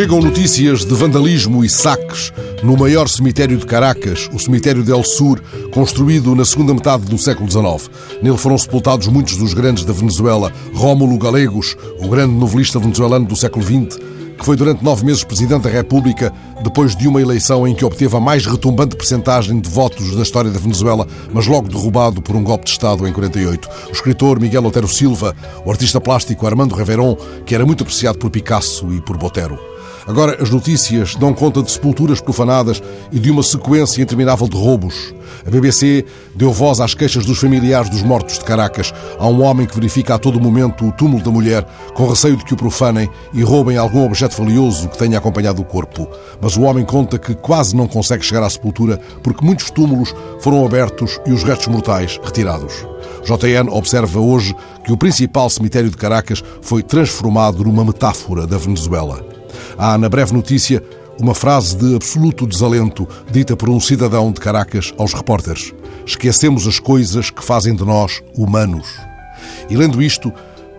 Chegam notícias de vandalismo e saques no maior cemitério de Caracas, o cemitério del Sur, construído na segunda metade do século XIX. Nele foram sepultados muitos dos grandes da Venezuela, Rómulo Galegos, o grande novelista venezuelano do século XX, que foi durante nove meses Presidente da República, depois de uma eleição em que obteve a mais retumbante percentagem de votos da história da Venezuela, mas logo derrubado por um golpe de Estado em 48. O escritor Miguel Otero Silva, o artista plástico Armando Reveron, que era muito apreciado por Picasso e por Botero. Agora, as notícias dão conta de sepulturas profanadas e de uma sequência interminável de roubos. A BBC deu voz às queixas dos familiares dos mortos de Caracas. Há um homem que verifica a todo momento o túmulo da mulher, com receio de que o profanem e roubem algum objeto valioso que tenha acompanhado o corpo. Mas o homem conta que quase não consegue chegar à sepultura porque muitos túmulos foram abertos e os restos mortais retirados. JN observa hoje que o principal cemitério de Caracas foi transformado numa metáfora da Venezuela. Há na breve notícia uma frase de absoluto desalento dita por um cidadão de Caracas aos repórteres: Esquecemos as coisas que fazem de nós humanos. E lendo isto,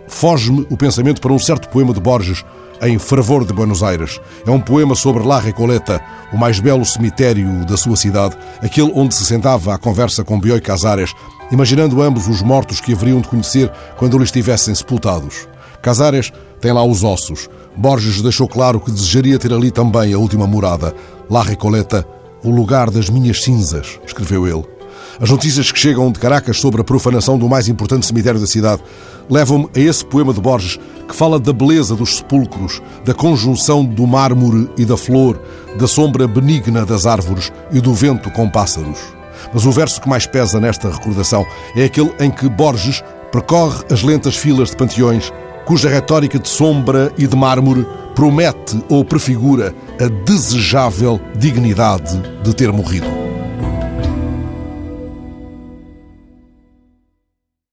foge-me o pensamento para um certo poema de Borges em Fervor de Buenos Aires. É um poema sobre La Recoleta, o mais belo cemitério da sua cidade, aquele onde se sentava à conversa com Bioy Casares, imaginando ambos os mortos que haveriam de conhecer quando lhe estivessem sepultados. Casares tem lá os ossos. Borges deixou claro que desejaria ter ali também a última morada. La Recoleta, o lugar das minhas cinzas, escreveu ele. As notícias que chegam de Caracas sobre a profanação do mais importante cemitério da cidade levam-me a esse poema de Borges que fala da beleza dos sepulcros, da conjunção do mármore e da flor, da sombra benigna das árvores e do vento com pássaros. Mas o verso que mais pesa nesta recordação é aquele em que Borges percorre as lentas filas de panteões cuja retórica de sombra e de mármore promete ou prefigura a desejável dignidade de ter morrido.